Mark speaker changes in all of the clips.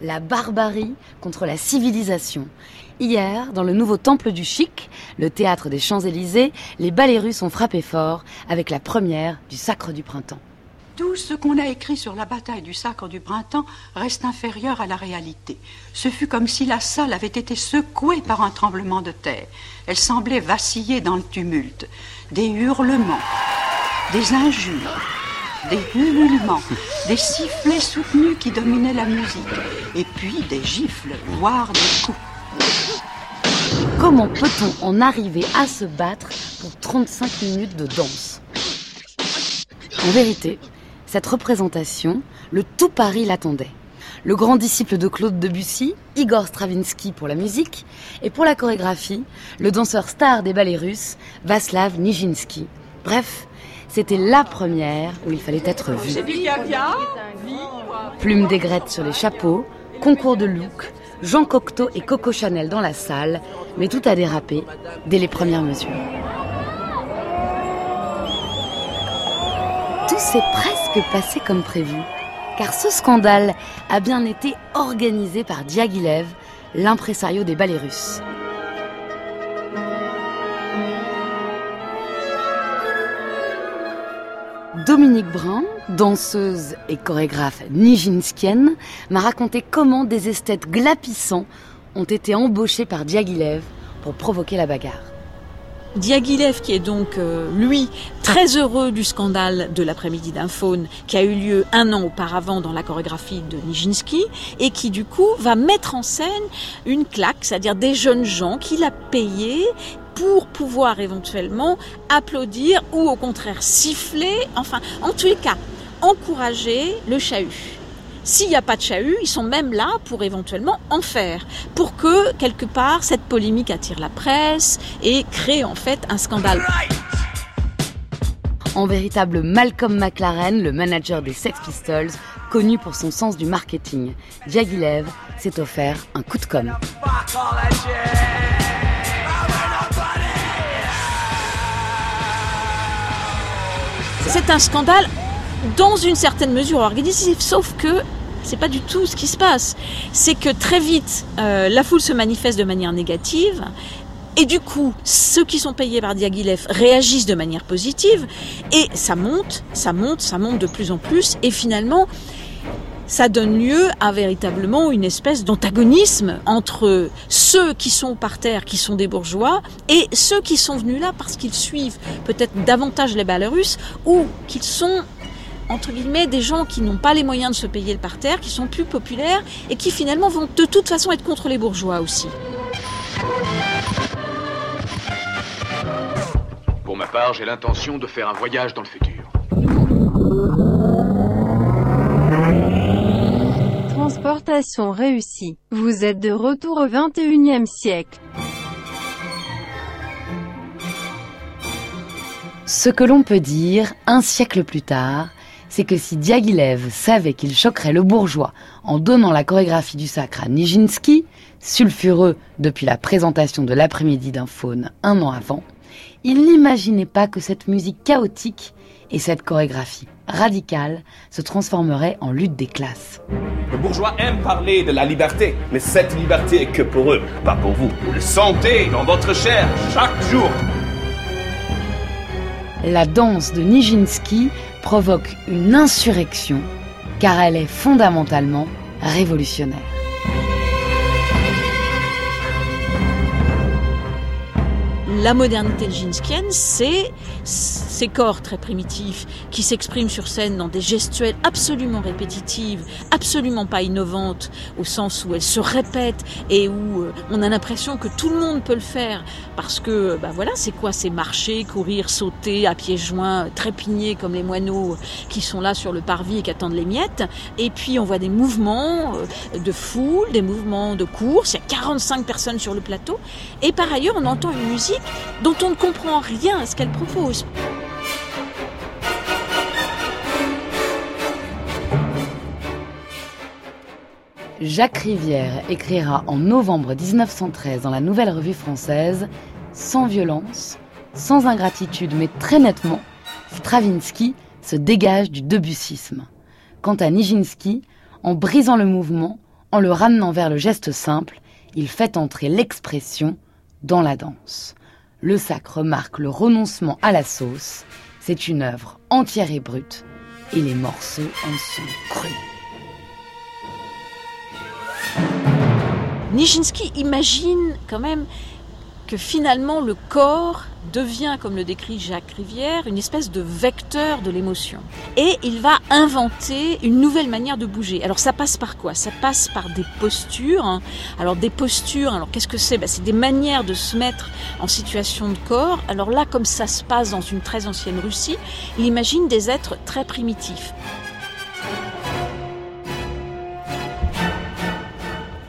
Speaker 1: La barbarie contre la civilisation. Hier, dans le nouveau temple du chic, le théâtre des Champs-Élysées, les ballets russes ont frappé fort avec la première du Sacre du printemps.
Speaker 2: Tout ce qu'on a écrit sur la bataille du Sacre du Printemps reste inférieur à la réalité. Ce fut comme si la salle avait été secouée par un tremblement de terre. Elle semblait vaciller dans le tumulte. Des hurlements, des injures, des ululements, des sifflets soutenus qui dominaient la musique, et puis des gifles, voire des coups.
Speaker 1: Comment peut-on en arriver à se battre pour 35 minutes de danse? En vérité, cette représentation, le tout Paris l'attendait. Le grand disciple de Claude Debussy, Igor Stravinsky pour la musique, et pour la chorégraphie, le danseur star des ballets russes, Vaslav Nijinsky. Bref, c'était la première où il fallait être vu. Plumes d'aigrettes sur les chapeaux, concours de look, Jean Cocteau et Coco Chanel dans la salle, mais tout a dérapé dès les premières mesures. Tout s'est presque passé comme prévu, car ce scandale a bien été organisé par Diaghilev, l'impresario des ballets russes. Dominique Brun, danseuse et chorégraphe nijinskienne, m'a raconté comment des esthètes glapissants ont été embauchés par Diaghilev pour provoquer la bagarre.
Speaker 3: Diaghilev, qui est donc, euh, lui, très heureux du scandale de l'après-midi d'un faune qui a eu lieu un an auparavant dans la chorégraphie de Nijinsky, et qui, du coup, va mettre en scène une claque, c'est-à-dire des jeunes gens qu'il a payés pour pouvoir éventuellement applaudir ou au contraire siffler, enfin, en tous les cas, encourager le chahut. S'il n'y a pas de chahut, ils sont même là pour éventuellement en faire, pour que quelque part cette polémique attire la presse et crée en fait un scandale.
Speaker 1: En véritable Malcolm McLaren, le manager des Sex Pistols, connu pour son sens du marketing, Diaghilev s'est offert un coup de com'.
Speaker 3: C'est un scandale dans une certaine mesure organisé, sauf que c'est pas du tout ce qui se passe. C'est que très vite, euh, la foule se manifeste de manière négative. Et du coup, ceux qui sont payés par Diaghilev réagissent de manière positive. Et ça monte, ça monte, ça monte de plus en plus. Et finalement, ça donne lieu à véritablement une espèce d'antagonisme entre ceux qui sont par terre, qui sont des bourgeois, et ceux qui sont venus là parce qu'ils suivent peut-être davantage les russes, ou qu'ils sont entre guillemets, des gens qui n'ont pas les moyens de se payer le parterre, qui sont plus populaires et qui finalement vont de toute façon être contre les bourgeois aussi.
Speaker 4: Pour ma part, j'ai l'intention de faire un voyage dans le futur.
Speaker 5: Vous êtes de retour au 21e siècle.
Speaker 1: Ce que l'on peut dire, un siècle plus tard, c'est que si Diaghilev savait qu'il choquerait le bourgeois en donnant la chorégraphie du sacre à Nijinsky, sulfureux depuis la présentation de l'après-midi d'un faune un an avant, il n'imaginait pas que cette musique chaotique et cette chorégraphie radicale se transformeraient en lutte des classes.
Speaker 6: Le bourgeois aime parler de la liberté, mais cette liberté est que pour eux, pas pour vous. Vous le sentez dans votre chair chaque jour.
Speaker 1: La danse de Nijinsky provoque une insurrection car elle est fondamentalement
Speaker 3: la modernité nijinskienne, c'est ces corps très primitifs qui s'expriment sur scène dans des gestuelles absolument répétitives, absolument pas innovantes, au sens où elles se répètent et où euh, on a l'impression que tout le monde peut le faire parce que, bah voilà, c'est quoi C'est marcher, courir, sauter à pieds joints, trépigner comme les moineaux qui sont là sur le parvis et qui attendent les miettes. Et puis on voit des mouvements euh, de foule, des mouvements de course. Il y a 45 personnes sur le plateau. Et par ailleurs, on entend une musique dont on ne comprend rien à ce qu'elle propose.
Speaker 1: Jacques Rivière écrira en novembre 1913 dans la Nouvelle Revue Française Sans violence, sans ingratitude, mais très nettement, Stravinsky se dégage du debussisme. Quant à Nijinsky, en brisant le mouvement, en le ramenant vers le geste simple, il fait entrer l'expression dans la danse. Le sacre marque le renoncement à la sauce. C'est une œuvre entière et brute, et les morceaux en sont crus.
Speaker 3: Nijinsky imagine quand même que finalement le corps devient, comme le décrit Jacques Rivière, une espèce de vecteur de l'émotion. Et il va inventer une nouvelle manière de bouger. Alors ça passe par quoi? Ça passe par des postures. Hein. Alors des postures, alors qu'est-ce que c'est? Ben, C'est des manières de se mettre en situation de corps. Alors là, comme ça se passe dans une très ancienne Russie, il imagine des êtres très primitifs.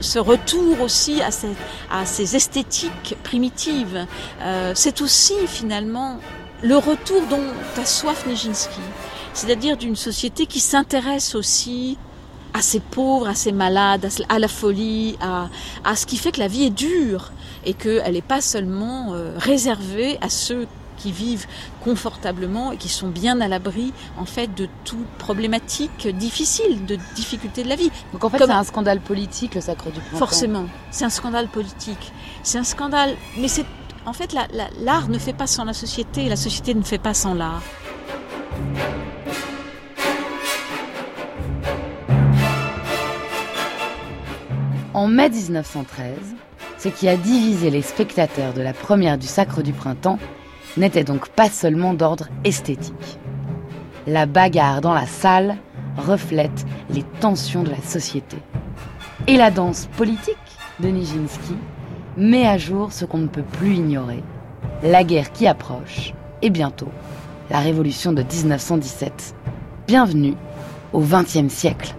Speaker 3: Ce retour aussi à ces, à ces esthétiques primitives, euh, c'est aussi finalement le retour dont a soif Nijinsky, c'est-à-dire d'une société qui s'intéresse aussi à ses pauvres, à ses malades, à la folie, à, à ce qui fait que la vie est dure et qu'elle n'est pas seulement euh, réservée à ceux qui vivent confortablement et qui sont bien à l'abri en fait de toute problématique difficile, de difficultés de la vie.
Speaker 1: Donc en fait c'est un scandale politique le sacre du printemps.
Speaker 3: Forcément, c'est un scandale politique. C'est un scandale, mais c'est en fait l'art ne fait pas sans la société, la société ne fait pas sans l'art.
Speaker 1: En mai 1913, ce qui a divisé les spectateurs de la première du Sacre du Printemps n'était donc pas seulement d'ordre esthétique. La bagarre dans la salle reflète les tensions de la société. Et la danse politique de Nijinsky met à jour ce qu'on ne peut plus ignorer, la guerre qui approche et bientôt la révolution de 1917. Bienvenue au XXe siècle.